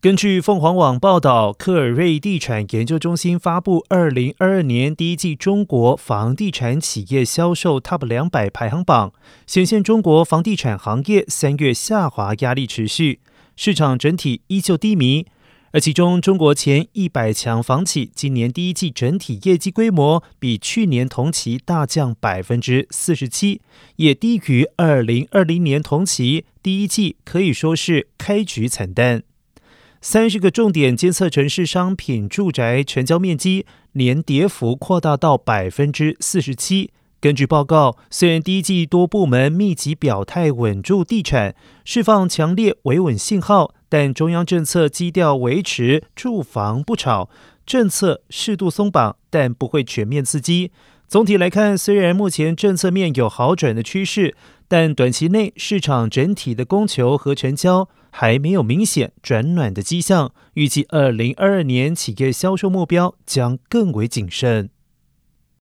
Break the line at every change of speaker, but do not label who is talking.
根据凤凰网报道，科尔瑞地产研究中心发布二零二二年第一季中国房地产企业销售 TOP 两百排行榜，显现中国房地产行业三月下滑压力持续，市场整体依旧低迷。而其中，中国前一百强房企今年第一季整体业绩规模比去年同期大降百分之四十七，也低于二零二零年同期第一季，可以说是开局惨淡。三十个重点监测城市商品住宅成交面积年跌幅扩大到百分之四十七。根据报告，虽然第一季多部门密集表态稳住地产，释放强烈维稳信号，但中央政策基调维持住房不炒，政策适度松绑，但不会全面刺激。总体来看，虽然目前政策面有好转的趋势，但短期内市场整体的供求和成交还没有明显转暖的迹象。预计二零二二年企业销售目标将更为谨慎。